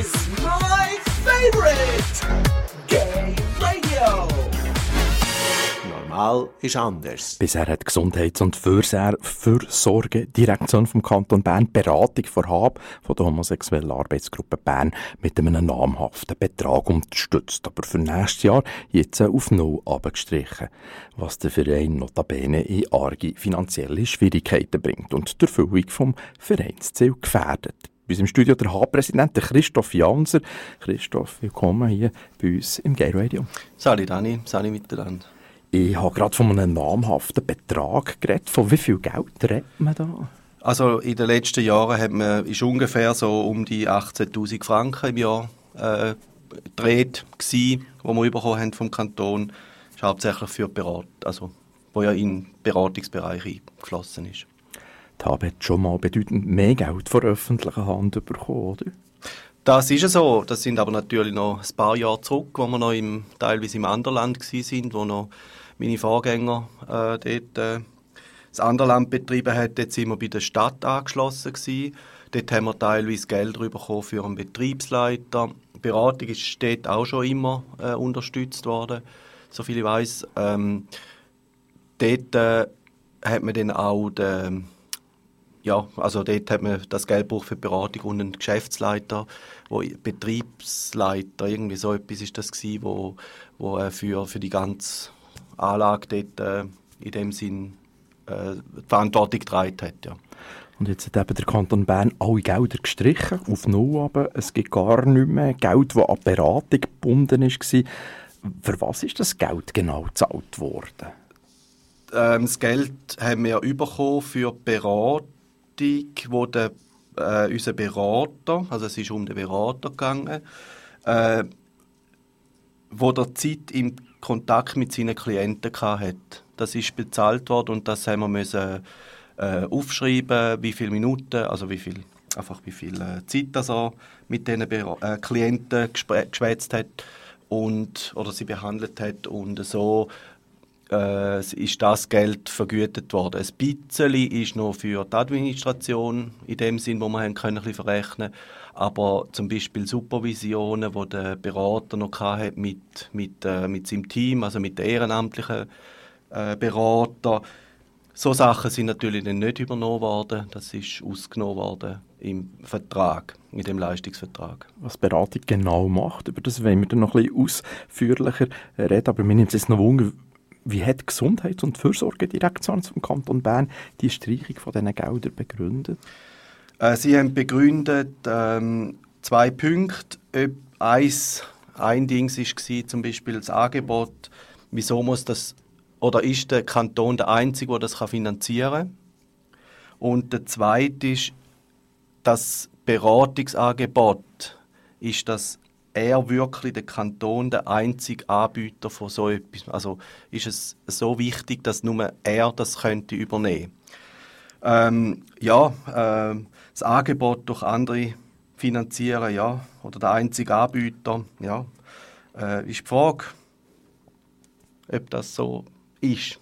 is my favorite game radio. Normal ist anders. Bisher hat die Gesundheits- und Fürser- Fürsorgedirektion vom Kanton Bern Beratung vorhab von der homosexuellen Arbeitsgruppe Bern mit einem namhaften Betrag unterstützt, aber für nächstes Jahr jetzt auf null abgestrichen, was der Verein notabene in arge finanzielle Schwierigkeiten bringt und die Erfüllung vom Vereinsziel gefährdet. Bei uns im Studio der H-Präsident Christoph Janser. Christoph, willkommen hier bei uns im Gay Radio. Sali Dani, Sali miteinander. Ich habe gerade von einem namhaften Betrag geredet. Von wie viel Geld redet man da? Also in den letzten Jahren hat man, ist ungefähr so um die 18'000 Franken im Jahr äh, gedreht gsi, wo wir bekommen haben vom Kanton. Das ist hauptsächlich für Berat, also wo ja in den Beratungsbereich eingeflossen ist. HAB hat schon mal bedeutend mehr Geld von öffentlicher Hand bekommen, oder? Das ist so. Das sind aber natürlich noch ein paar Jahre zurück, wo wir noch im, teilweise im anderen Land sind, wo noch meine Vorgänger äh, dort äh, das andere Land betrieben haben. Dort sind wir bei der Stadt angeschlossen gewesen. Dort haben wir teilweise Geld bekommen für einen Betriebsleiter. Die Beratung ist dort auch schon immer äh, unterstützt worden, soviel ich weiß. Ähm, dort äh, hat man dann auch den, ja, also dort hat man das Geld für Beratung und einen Geschäftsleiter, wo Betriebsleiter, irgendwie so etwas ist das gewesen, wo, wo äh, für, für die ganze Anlage dort äh, in dem Sinn äh, die Verantwortung getragen hat, ja. Und jetzt hat eben der Kanton Bern alle Gelder gestrichen, auf null aber Es gibt gar nicht mehr Geld, das an Beratung gebunden war. Für was ist das Geld genau gezahlt worden? Ähm, das Geld haben wir bekommen für die Beratung, wo der, äh, unser Berater, also es ist um den Berater gegangen, äh, wo der Zeit im Kontakt mit seinen Klienten hatte. Das ist bezahlt worden und das haben wir müssen äh, aufschreiben, wie viele Minuten, also wie viel, einfach wie viel äh, Zeit er mit diesen Bera äh, Klienten geschwätzt hat und oder sie behandelt hat und so äh, ist das Geld vergütet worden. Ein bisschen ist noch für die Administration in dem Sinn, wo man haben können, ein bisschen verrechnen aber zum Beispiel Supervisionen, wo der Berater noch hatte mit, mit, äh, mit seinem Team, also mit den ehrenamtlichen äh, Berater, so Sachen sind natürlich dann nicht übernommen worden. Das ist ausgenommen worden im Vertrag, in dem Leistungsvertrag. Was Beratung genau macht, über das wollen wir dann noch ein bisschen ausführlicher reden. Aber mir nimmt es jetzt noch Wunder, wie hat die Gesundheits- und Fürsorgedirektion zum Kanton Bern die Streichung von diesen Geldern begründet? Äh, sie haben begründet ähm, zwei Punkte. Eins, ein Ding war zum Beispiel das Angebot, wieso muss das oder ist der Kanton der Einzige, der das finanzieren kann. Und der zweite ist, das Beratungsangebot ist, dass er wirklich der Kanton der einzige Anbieter von so etwas. Also ist es so wichtig, dass nur er das könnte übernehmen. Ähm, ja, äh, das Angebot durch andere finanzieren, ja, oder der einzige Anbieter, ja, äh, ist die Frage, ob das so ist.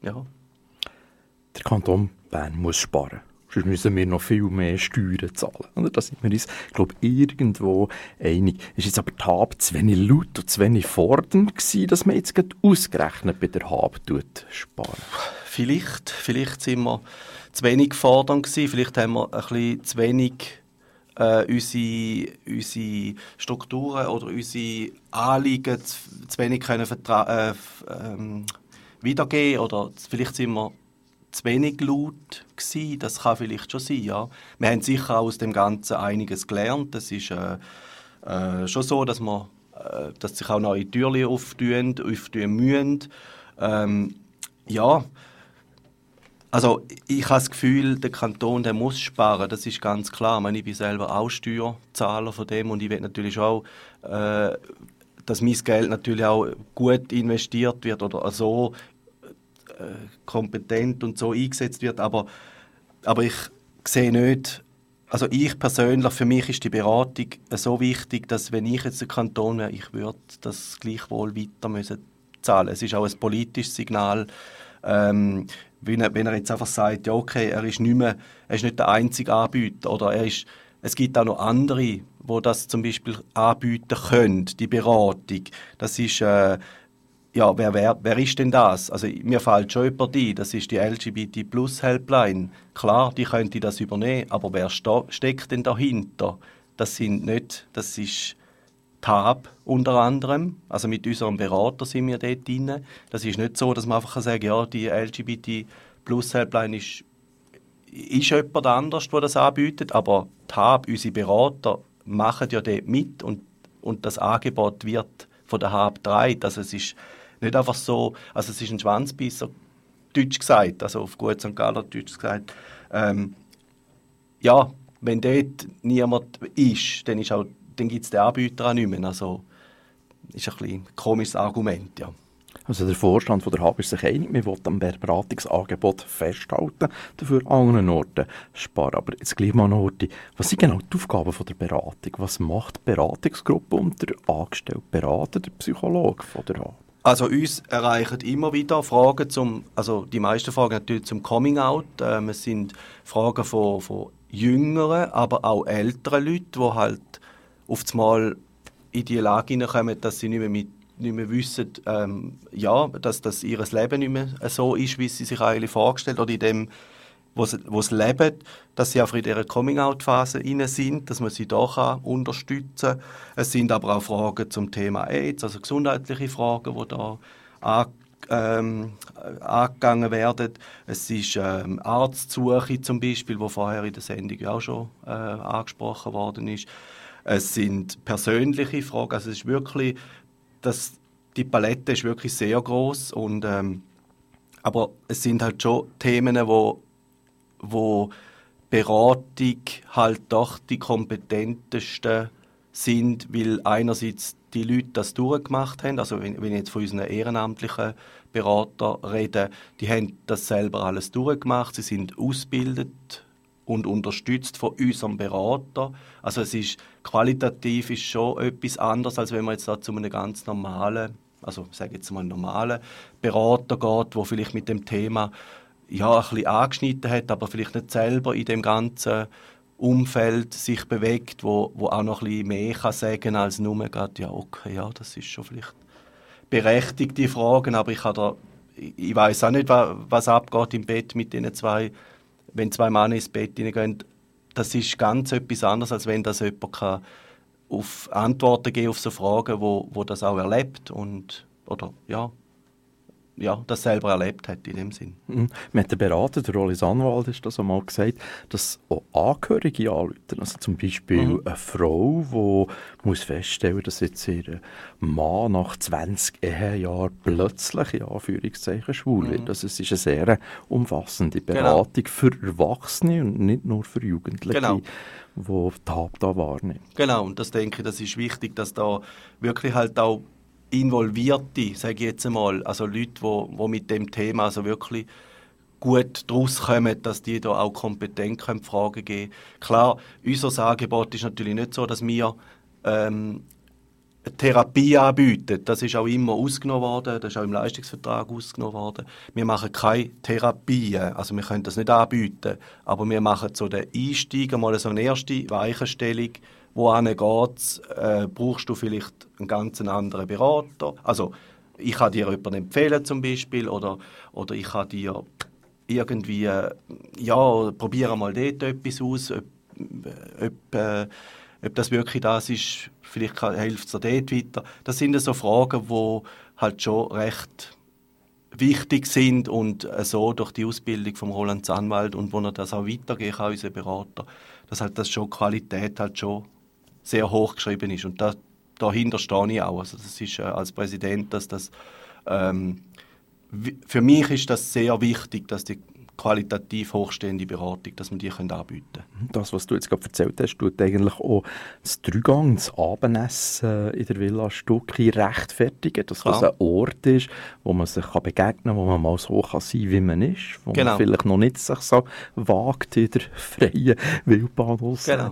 Ja. Der Kanton Bern muss sparen. Sonst müssen wir noch viel mehr Steuern zahlen. Da sind wir uns, glaube irgendwo einig. Ist jetzt aber die HAB zu wenig laut und zu wenig fordernd gewesen, dass man jetzt gerade ausgerechnet bei der HAB sparen? Vielleicht. Vielleicht sind wir zu wenig fordernd gewesen. Vielleicht haben wir ein bisschen zu wenig äh, unsere, unsere Strukturen oder unsere Anliegen zu, zu wenig können äh, ähm, wiedergeben oder vielleicht sind wir zu wenig laut gewesen. Das kann vielleicht schon sein, ja. Wir haben sicher aus dem Ganzen einiges gelernt. Das ist äh, äh, schon so, dass, man, äh, dass sich auch neue Türen auftun, auftun müssen. Ähm, ja, also ich habe das Gefühl, der Kanton der muss sparen, das ist ganz klar. Ich, meine, ich bin selber auch Steuerzahler von dem und ich will natürlich auch, äh, dass mein Geld natürlich auch gut investiert wird oder so kompetent und so eingesetzt wird. Aber, aber ich sehe nicht, also ich persönlich, für mich ist die Beratung so wichtig, dass wenn ich jetzt der Kanton wäre, ich würde das gleichwohl weiter müssen zahlen. Es ist auch ein politisches Signal. Ähm, wenn er, wenn er jetzt einfach sagt, ja okay, er ist nicht mehr, er ist nicht der einzige Anbieter oder er ist es gibt auch noch andere, wo das zum Beispiel anbieten können, die Beratung. Das ist, äh, ja, wer, wer, wer ist denn das? Also mir fällt schon jemand ein, das ist die LGBT Plus Helpline. Klar, die könnte das übernehmen, aber wer steckt denn dahinter? Das sind nicht, das ist TAB unter anderem, also mit unserem Berater sind wir dort drin. Das ist nicht so, dass man einfach sagen ja, die LGBT Plus Helpline ist, ist jemand anders, der das anbietet, aber TAB, unsere Berater, machen ja dort mit und, und das Angebot wird von der HAB 3. Also es ist nicht einfach so, also es ist ein Schwanzbisser, deutsch gesagt, also auf gut St. Galler deutsch gesagt. Ähm, ja, wenn dort niemand ist, dann, ist auch, dann gibt es den Anbieter auch nicht mehr. Also ist ein, ein komisches Argument, ja. Also der Vorstand von der HAB ist sich einig, wir wollen am Beratungsangebot festhalten, dafür an anderen Orten sparen. Aber jetzt gleich mal noch, was sind genau die Aufgaben von der Beratung? Was macht die Beratungsgruppe und der angestellte Berater, der Psychologe von der HAB? Also uns erreichen immer wieder Fragen zum, also die meisten Fragen natürlich zum Coming Out. Ähm, es sind Fragen von, von jüngeren, aber auch älteren Leuten, die halt auf einmal in die Lage hineinkommen, dass sie nicht mehr, mit, nicht mehr wissen, ähm, ja, dass, dass ihr Leben nicht mehr so ist, wie sie sich eigentlich vorgestellt oder in dem wo sie leben, dass sie auch in dieser Coming-out-Phase sind, dass man sie da unterstützen kann. Es sind aber auch Fragen zum Thema AIDS, also gesundheitliche Fragen, die da ähm, angegangen werden. Es ist ähm, Arztsuche zum Beispiel, wo vorher in der Sendung auch schon äh, angesprochen worden ist. Es sind persönliche Fragen, also es ist wirklich, das, die Palette ist wirklich sehr groß und ähm, aber es sind halt schon Themen, wo wo Beratung halt doch die kompetentesten sind, weil einerseits die Leute das durchgemacht haben, also wenn, wenn ich jetzt von unseren ehrenamtlichen Beratern rede, die haben das selber alles durchgemacht, sie sind ausgebildet und unterstützt von unserem Berater. Also es ist qualitativ ist schon etwas anderes, als wenn man jetzt da zu einem ganz normalen, also sage jetzt mal normalen Berater geht, wo vielleicht mit dem Thema ja, ein bisschen angeschnitten hat, aber vielleicht nicht selber in dem ganzen Umfeld sich bewegt, wo, wo auch noch ein bisschen mehr kann sagen als nur gerade, ja, okay, ja, das ist schon vielleicht berechtigte Fragen, aber ich, da, ich weiß auch nicht, was, was abgeht im Bett mit den zwei, wenn zwei Männer ins Bett hineingehen. Das ist ganz etwas anderes, als wenn das jemand kann auf Antworten geben auf so Fragen, wo, wo das auch erlebt und oder ja ja, das selber erlebt hat in dem Sinn. Mhm. Mit der Berater, der Rollis Anwalt, ist das einmal gesagt, dass auch Angehörige anrufen. Also zum Beispiel mhm. eine Frau, die muss feststellen, dass jetzt ihr Mann nach 20 Ehejahren plötzlich in Anführungszeichen schwul wird. Mhm. Also es ist eine sehr umfassende genau. Beratung genau. für Erwachsene und nicht nur für Jugendliche. Genau wo die Hab da wahrnehmen. Genau, und das denke ich, das ist wichtig, dass da wirklich halt auch Involvierte, sage ich jetzt einmal, also Leute, wo, wo mit dem Thema also wirklich gut daraus kommen, dass die da auch kompetent können Fragen geben Klar, unser Angebot ist natürlich nicht so, dass wir ähm, Therapie anbieten. Das ist auch immer ausgenommen worden, das ist auch im Leistungsvertrag ausgenommen worden. Wir machen keine Therapie, also wir können das nicht anbieten, aber wir machen so den Einstieg, einmal so eine erste Weichenstellung, wohin geht äh, brauchst du vielleicht einen ganz anderen Berater. Also ich kann dir jemanden empfehlen zum Beispiel oder, oder ich kann dir irgendwie, äh, ja, probiere mal dort etwas aus, ob, ob, äh, ob das wirklich das ist, vielleicht hilft es dir dort weiter. Das sind so Fragen, die halt schon recht wichtig sind und äh, so durch die Ausbildung von Roland Zahnwald und wo er das auch weitergehen kann, unser Berater, dass halt das schon Qualität halt schon sehr hoch geschrieben ist. Und da, dahinter stehe ich auch. Also das ist äh, als Präsident, dass das ähm, für mich ist das sehr wichtig, dass die qualitativ hochstehende Beratung, dass man die können anbieten können. Das, was du jetzt gerade erzählt hast, tut eigentlich auch das Dreigang, das Abendessen in der Villa Stucki rechtfertigen, dass Klar. das ein Ort ist, wo man sich kann begegnen kann, wo man mal so kann sein wie man ist, wo genau. man vielleicht noch nicht sich so wagt in der freien Wildbahn aus, genau.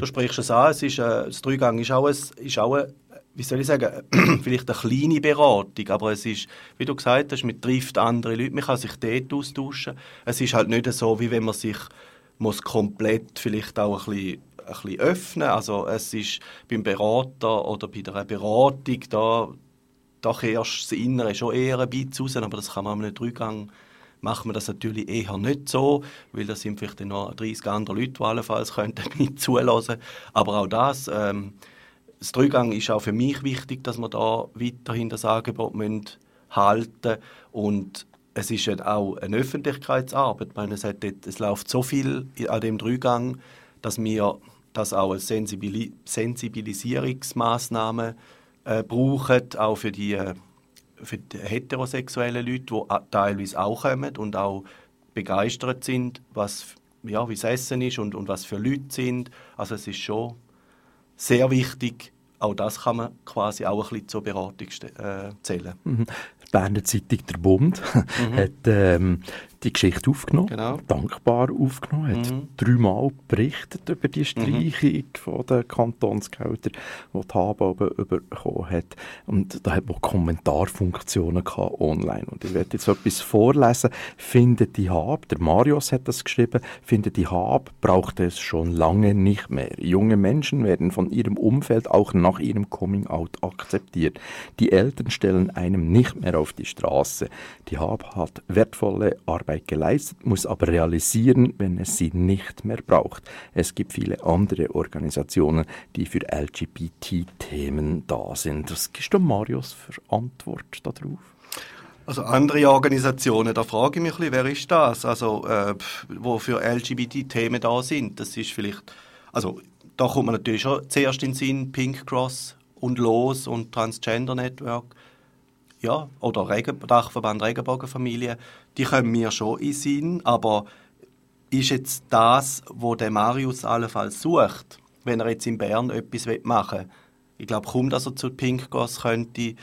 Du sprichst es an, es ist, äh, das Dreigang ist auch, ein, ist auch ein wie soll ich sagen, vielleicht eine kleine Beratung, aber es ist, wie du gesagt hast, man trifft andere Leute, man kann sich dort austauschen. Es ist halt nicht so, wie wenn man sich muss komplett vielleicht auch ein bisschen, ein bisschen öffnen. Also es ist beim Berater oder bei der Beratung, da, da kehrst das Innere schon eher ein bisschen raus, aber das kann man mit einem Drügang machen wir das natürlich eher nicht so, weil da sind vielleicht noch 30 andere Leute, die allenfalls könnten mit zulassen. Aber auch das, ähm, das Dreigang ist auch für mich wichtig, dass wir da weiterhin das Angebot halten und es ist auch eine Öffentlichkeitsarbeit. Ich meine, es, hat dort, es läuft so viel an dem Dreigang, dass wir das auch als Sensibilis Sensibilisierungsmaßnahme äh, brauchen, auch für die äh, für die heterosexuellen Leute, die teilweise auch kommen und auch begeistert sind, was, ja, wie es Essen ist und, und was für Leute sind. Also es ist schon sehr wichtig, auch das kann man quasi auch ein bisschen zur Beratung äh, zählen. Mhm. Die Berner Zeitung «Der Bund» mhm. hat ähm, die Geschichte aufgenommen, genau. dankbar aufgenommen, hat mhm. dreimal berichtet über die Streichung mhm. von den Kantonsgeldern, die die HAB bekommen hat. Und da hat man Kommentarfunktionen online. Und ich werde jetzt etwas vorlesen. Findet die HAB, der Marius hat das geschrieben, findet die HAB braucht es schon lange nicht mehr. Junge Menschen werden von ihrem Umfeld auch nach ihrem Coming-out akzeptiert. Die Eltern stellen einem nicht mehr auf die Straße. Die HAB hat wertvolle Arbeit Arbeit geleistet, muss aber realisieren, wenn es sie nicht mehr braucht. Es gibt viele andere Organisationen, die für LGBT-Themen da sind. Was gibst du Marius für Antwort darauf? Also andere Organisationen, da frage ich mich ein bisschen, wer ist das? Also, äh, wo für LGBT-Themen da sind. Das ist vielleicht, also da kommt man natürlich schon zuerst in den Sinn, Pink Cross und Los und Transgender Network ja, oder Regen, Dachverband Regenbogenfamilie, die kommen mir schon in Sinn, aber ist jetzt das, wo der Marius allenfalls sucht, wenn er jetzt in Bern etwas machen will? Ich glaube kaum, dass er zu Pink Goss könnte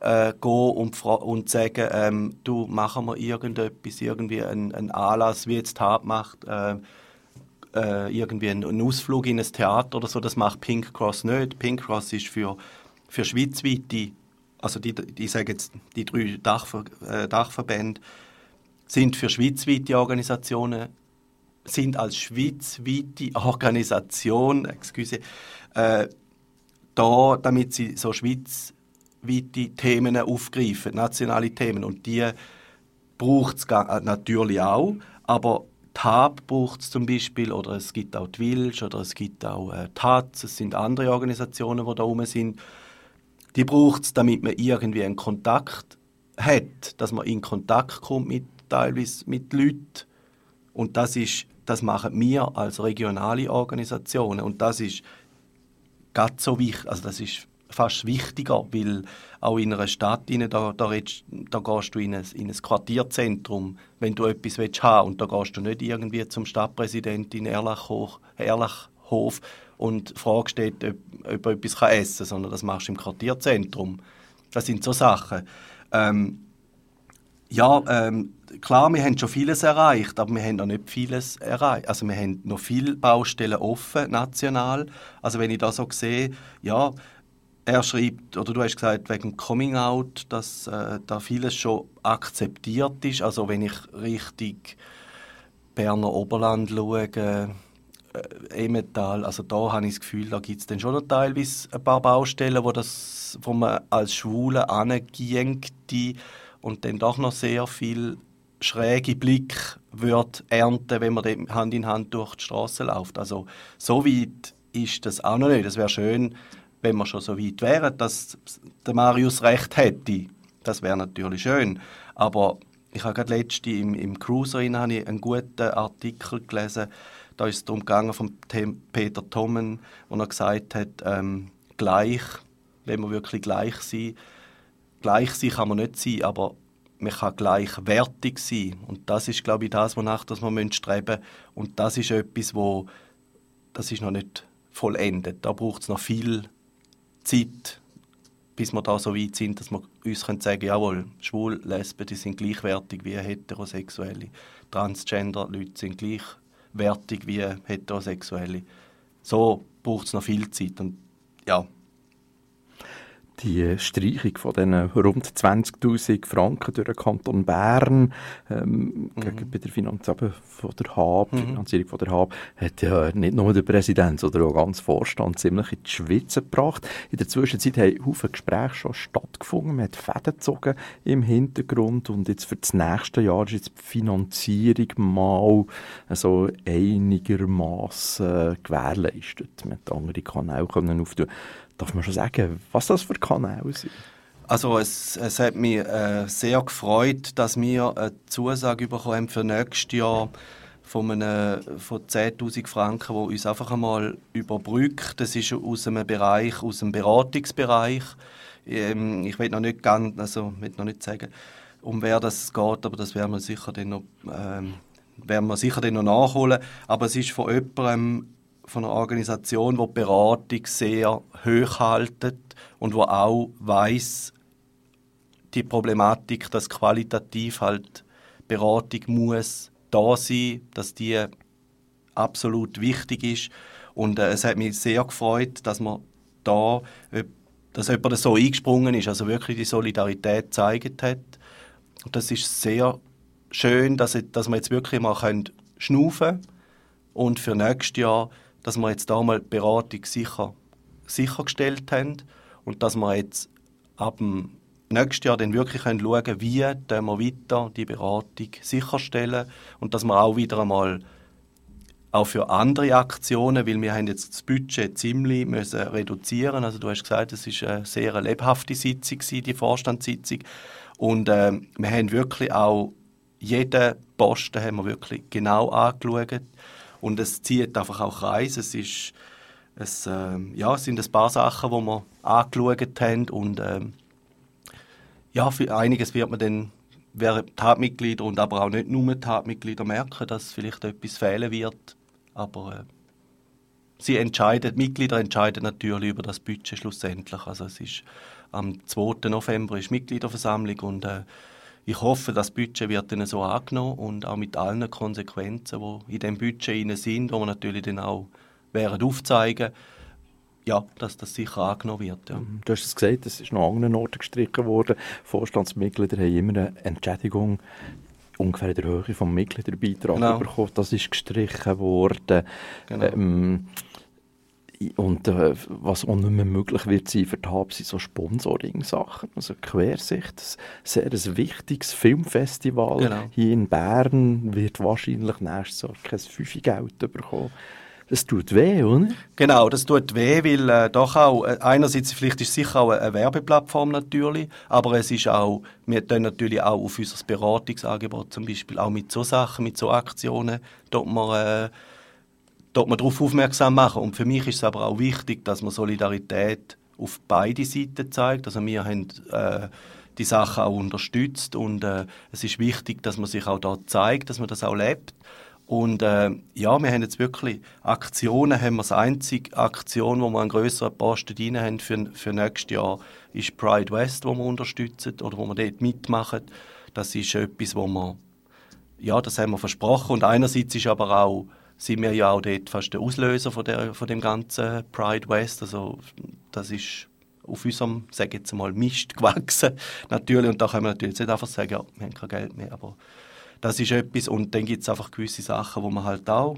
äh, gehen und, und sagen, ähm, du, machen wir irgendetwas, irgendwie einen, einen Anlass, wie jetzt Tat macht, äh, äh, irgendwie einen Ausflug in ein Theater oder so, das macht Pink Cross nicht. Pink Cross ist für, für schweizweite also die, die, sagen jetzt, die drei Dachver, äh, Dachverbände sind für schweizweite Organisationen, sind als schweizweite Organisation, excuse, äh, da, damit sie so schweizweite Themen aufgreifen, nationale Themen. Und die braucht es äh, natürlich auch, aber TAB braucht es zum Beispiel, oder es gibt auch die Wilsch, oder es gibt auch äh, TAZ, es sind andere Organisationen, die da rum sind, die braucht es, damit man irgendwie einen Kontakt hat, dass man in Kontakt kommt mit teilweise mit Leuten. Und das ist, das machen wir als regionale Organisationen. Und das ist ganz so wichtig, also das ist fast wichtiger, weil auch in einer Stadt da, da, da gehst du in ein, in ein Quartierzentrum, wenn du etwas willst haben und da gehst du nicht irgendwie zum Stadtpräsidenten in Erlachhof, Erlachhof und fragst dort, ob, ob er etwas essen kann, sondern das machst du im Quartierzentrum. Das sind so Sachen. Ähm, ja, ähm, klar, wir haben schon vieles erreicht, aber wir haben noch nicht vieles erreicht. Also wir haben noch viele Baustellen offen, national. Also wenn ich da so sehe, ja, er schreibt, oder du hast gesagt, wegen Coming Out, dass äh, da vieles schon akzeptiert ist. Also wenn ich richtig Berner Oberland schaue, äh, Emmental, also da habe ich das Gefühl, da gibt es dann schon noch teilweise ein paar Baustellen, wo, das, wo man als Schwule angeht und dann doch noch sehr viel schräge Blick wird ernten, wenn man dann Hand in Hand durch die Straße läuft. Also so weit ist das auch noch nicht. Es wäre schön, wenn wir schon so weit wären, dass der Marius recht hätte. Das wäre natürlich schön. Aber ich habe gerade letzte im, im Cruiser einen guten Artikel gelesen, da ist es darum gegangen von Peter Tommen, wo er gesagt hat, ähm, gleich, wenn wir wirklich gleich sind, gleich sein kann man nicht sein, aber man kann gleichwertig sein. Und das ist, glaube ich, das, wonach das wir streben müssen. Und das ist etwas, wo das ist noch nicht vollendet. Da braucht es noch viel Zeit, bis wir da so weit sind, dass wir uns sagen können, jawohl, Schwul, Lesben, die sind gleichwertig wie Heterosexuelle. Transgender-Leute sind gleichwertig wertig wie Heterosexuelle. So braucht es noch viel Zeit und ja. Die Streichung von diesen rund 20'000 Franken durch den Kanton Bern ähm, mhm. bei der Finanzierung von der HAB, mhm. Finanzierung von der HAB, hat ja nicht nur der Präsident, sondern auch ganz Vorstand ziemlich in die Schweiz gebracht. In der Zwischenzeit haben Haufen Gespräche schon stattgefunden, man hat Fäden gezogen im Hintergrund und jetzt für das nächste Jahr ist jetzt die Finanzierung mal so einigermaßen gewährleistet. Man hat andere Kanäle können auftun Darf man schon sagen, was das für Kanäle sind? Also es, es hat mich äh, sehr gefreut, dass wir eine Zusage bekommen haben für nächstes Jahr von, einem, von 10'000 Franken, die uns einfach einmal überbrückt. Das ist aus einem Bereich, aus dem Beratungsbereich. Ähm, ich will noch nicht ganz, also will noch nicht sagen, um wer das geht, aber das werden wir sicher dann noch, ähm, werden wir sicher dann noch nachholen. Aber es ist von jemandem von einer Organisation, die, Beratung sehr hoch haltet und wo auch weiß die Problematik, dass qualitativ halt Beratung muss da sein, dass die absolut wichtig ist und äh, es hat mich sehr gefreut, dass man da, dass jemand so eingesprungen ist, also wirklich die Solidarität gezeigt hat. Und das ist sehr schön, dass, dass wir jetzt wirklich mal können schnaufen und für nächstes Jahr dass wir jetzt da mal die Beratung sicher, sichergestellt haben und dass wir jetzt ab dem nächsten Jahr dann wirklich schauen können, wie wir weiter die Beratung sicherstellen und dass wir auch wieder einmal auch für andere Aktionen, weil wir haben jetzt das Budget ziemlich müssen reduzieren. Also du hast gesagt, es ist eine sehr lebhafte Sitzung die Vorstandssitzung und äh, wir haben wirklich auch jeden Posten haben wir wirklich genau angeschaut und es zieht einfach auch Kreise. Es, ist, es, äh, ja, es sind ein paar Sachen, die wir angeschaut haben und äh, ja, für einiges wird man dann während Tatmitglieder und aber auch nicht nur Tatmitglieder merken, dass vielleicht etwas fehlen wird. Aber äh, sie entscheiden, die Mitglieder entscheiden natürlich über das Budget schlussendlich. Also es ist am 2. November ist Mitgliederversammlung und äh, ich hoffe, das Budget wird dann so angenommen und auch mit allen Konsequenzen, die in dem Budget sind, wo wir natürlich dann auch werden aufzeigen ja, dass das sicher angenommen wird. Ja. Mhm. Du hast es gesagt, es ist noch an anderen Orten gestrichen worden. Vorstandsmitglieder haben immer eine Entschädigung ungefähr in der Höhe des Mitgliederbeitrags genau. bekommen. Das ist gestrichen worden. Genau. Ähm, und äh, was auch nicht mehr möglich wird sein für die Hub, sind so Sponsoring-Sachen. Also Quersicht, ein sehr ein wichtiges Filmfestival genau. hier in Bern wird wahrscheinlich nächstes Jahr kein Fünfe-Geld bekommen. Das tut weh, oder? Genau, das tut weh, weil äh, doch auch, äh, einerseits vielleicht ist es sicher auch eine, eine, Werbeplattform natürlich, aber es ist auch, wir tun natürlich auch auf unser Beratungsangebot zum Beispiel, auch mit so Sachen, mit so Aktionen, dort wir, äh, dort man darauf aufmerksam machen. Und für mich ist es aber auch wichtig, dass man Solidarität auf beide Seiten zeigt. Also wir haben äh, die Sachen auch unterstützt und äh, es ist wichtig, dass man sich auch da zeigt, dass man das auch lebt. Und äh, ja, wir haben jetzt wirklich Aktionen, haben wir das einzige Aktion, wo wir einen grösseren Posten drin haben für, für nächstes Jahr, ist Pride West, wo wir unterstützen oder wo wir dort mitmachen. Das ist etwas, wo wir, ja, das haben wir versprochen und einerseits ist aber auch sind wir ja auch dort fast der Auslöser von, der, von dem ganzen Pride West. Also das ist auf unserem, sage jetzt mal, Mist gewachsen. natürlich, und da können wir natürlich nicht einfach sagen, ja, wir haben kein Geld mehr, aber das ist etwas. Und dann gibt es einfach gewisse Sachen, wo man halt auch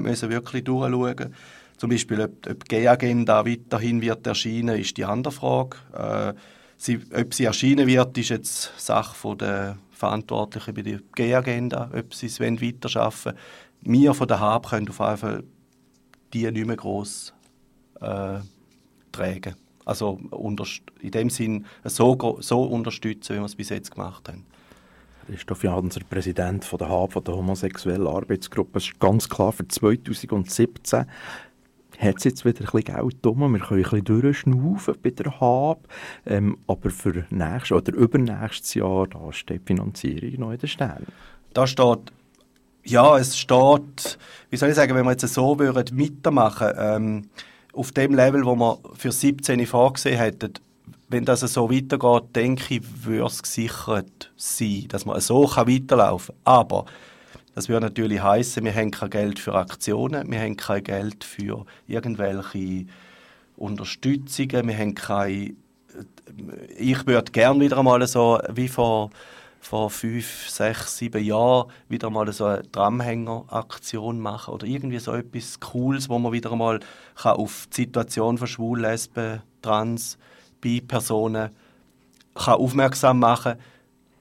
müssen wirklich durchschauen Zum Beispiel, ob, ob die G-Agenda weiterhin wird erscheinen, ist die andere Frage. Äh, sie, ob sie erscheinen wird, ist jetzt Sache der Verantwortlichen bei der G-Agenda, ob sie es weiterarbeiten wollen wir von der HAB können auf jeden Fall die nicht mehr gross äh, tragen. Also in dem Sinn so, so unterstützen, wie wir es bis jetzt gemacht haben. Christoph Janser, Präsident von der HAB, von der homosexuellen Arbeitsgruppe, ist ganz klar für 2017 hat es jetzt wieder ein bisschen Geld drum. Wir können ein bisschen durchschnaufen bei der HAB. Ähm, aber für nächstes oder übernächstes Jahr, da steht die Finanzierung noch in den Sternen. Da steht ja, es steht, wie soll ich sagen, wenn wir jetzt so würden mitmachen, ähm, auf dem Level, wo wir für 17 vorgesehen hätten, wenn das so weitergeht, denke ich, würde es gesichert sein, dass man so kann weiterlaufen kann. Aber das würde natürlich heißen, wir haben kein Geld für Aktionen, wir haben kein Geld für irgendwelche Unterstützungen, wir haben kein ich würde gerne wieder einmal so wie vor, vor fünf, sechs, sieben Jahren wieder mal so eine Dramhänger-Aktion machen oder irgendwie so etwas Cooles, wo man wieder einmal kann auf die Situation von Schwulen, Lesben, Trans, Bi-Personen aufmerksam machen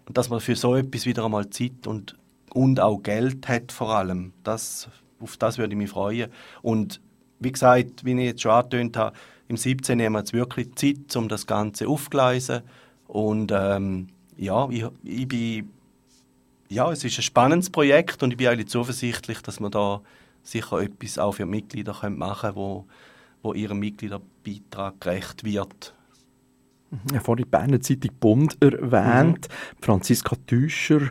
und dass man für so etwas wieder einmal Zeit und, und auch Geld hat vor allem. Das, auf das würde ich mich freuen. Und wie gesagt, wie ich jetzt schon angetönt habe, im 17. haben wir jetzt wirklich Zeit, um das Ganze aufzugleisen. Und ähm, ja, ich, ich bin, ja, es ist ein spannendes Projekt und ich bin eigentlich zuversichtlich, dass wir da sicher etwas auch für Mitglieder machen können, wo, wo ihrem Mitgliederbeitrag gerecht wird. Ich habe vorhin die Berner Zeitung Bund erwähnt. Mhm. Franziska Täuscher,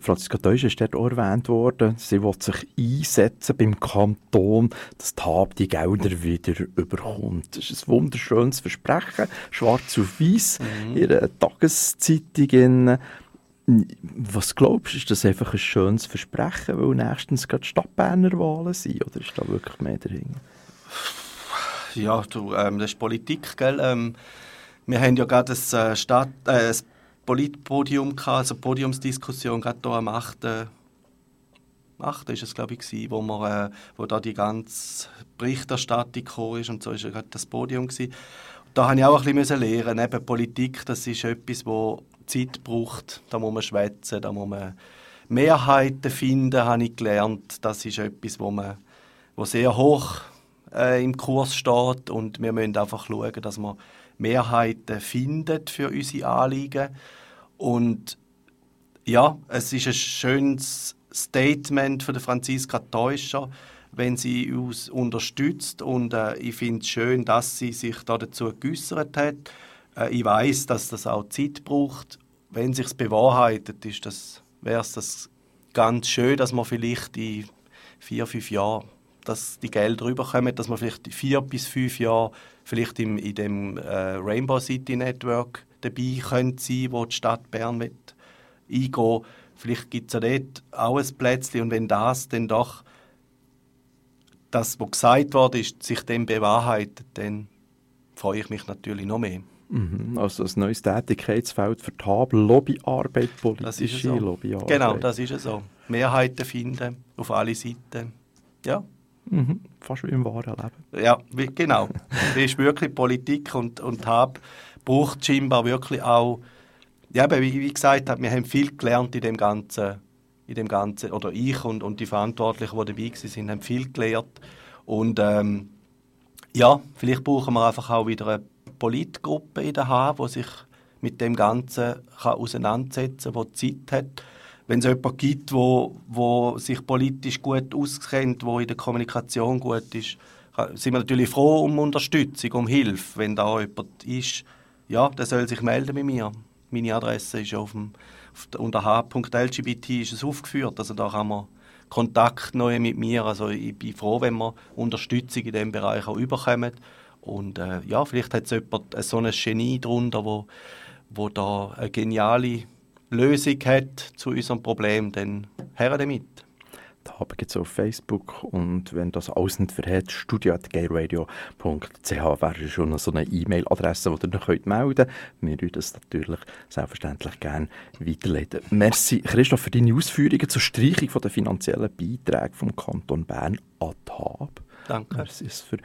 Franziska Täuscher ist dort auch erwähnt worden. Sie will sich einsetzen beim Kanton, dass die HAB die Gelder wieder überkommt. Das ist ein wunderschönes Versprechen, schwarz auf weiß, mhm. in einer Tageszeitung. Was glaubst du, ist das einfach ein schönes Versprechen, weil nächstens gerade Stadtberner Wahlen sind? Oder ist da wirklich mehr drin? Ja, du, ähm, das ist Politik, gell? Ähm, wir haben ja gerade ein, äh, Stadt, äh, ein Politpodium gehabt, also Podiumsdiskussion gerade hier am 8. 8. ist es, glaube ich, wo, wir, äh, wo da die ganze Berichterstattung gekommen ist und so ist ja gerade das Podium gewesen. Da habe ich auch ein bisschen lernen Eben Politik, das ist etwas, wo Zeit braucht. Da muss man schwätzen, da muss man Mehrheiten finden, habe ich gelernt. Das ist etwas, wo, man, wo sehr hoch äh, im Kurs steht und wir müssen einfach schauen, dass wir Mehrheiten findet für unsere Anliegen. Und ja, es ist ein schönes Statement von der Franziska Täuscher, wenn sie uns unterstützt und äh, ich finde es schön, dass sie sich da dazu geäußert hat. Äh, ich weiß, dass das auch Zeit braucht. Wenn sich bewahrheitet, ist das wäre es das ganz schön, dass man vielleicht in vier, fünf Jahren dass die Gelder rüberkommen, dass man vielleicht vier bis fünf Jahre vielleicht im, in dem äh, Rainbow City Network dabei könnte sein, wo die Stadt Bern wird eingehen Vielleicht gibt es ja dort auch ein Plätzchen und wenn das dann doch das, was gesagt wurde, ist, sich dem bewahrheitet, dann freue ich mich natürlich noch mehr. Mhm, also ein neues Tätigkeitsfeld für die HAB, Lobbyarbeit, politische so. Lobbyarbeit. Genau, das ist es so. Mehrheiten finden auf alle Seiten. Ja. Mhm, fast wie im wahren Leben. Ja, wie, genau. das ist wirklich Politik und, und HAB braucht scheinbar wirklich auch, ja, wie, wie gesagt, wir haben viel gelernt in dem Ganzen, in dem Ganzen oder ich und, und die Verantwortlichen, die dabei waren, haben viel gelernt. Und ähm, ja, vielleicht brauchen wir einfach auch wieder eine Politgruppe in der HAB, die sich mit dem Ganzen kann auseinandersetzen kann, die Zeit hat wenn es jemanden gibt, wo, wo sich politisch gut auskennt, wo in der Kommunikation gut ist, sind wir natürlich froh um Unterstützung, um Hilfe. Wenn da jemand ist, ja, der soll sich melden bei mir. Meine Adresse ist auf dem, auf unter h.lgbt ist es aufgeführt, also da kann man Kontakt neu mit mir. Also ich bin froh, wenn wir Unterstützung in diesem Bereich auch überkommen. Und äh, ja, vielleicht hat es jemand so ein Genie darunter, wo, wo da eine geniale Lösung hat zu unserem Problem, dann her damit. Da gibt es auf Facebook und wenn das alles nicht verhält, studio.gayradios.ch wäre schon so eine E-Mail-Adresse, die ihr noch melden könnt. Wir würden das natürlich selbstverständlich gerne weiterleiten. Merci Christoph für deine Ausführungen zur Streichung der finanziellen Beiträge vom Kanton Bern an die HAB. Danke. Merci für.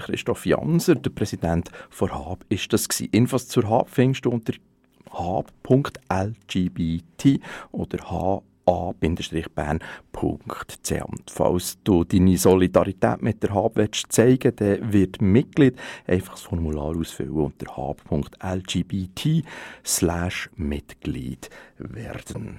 Christoph Janser, der Präsident von HAB, ist das gewesen. Infos zur HAB findest du unter h.lgbt oder ha-bern.ch. Und falls du deine Solidarität mit der HAB zeigen dann wird Mitglied einfach das Formular ausfüllen unter h.lgbt Mitglied werden.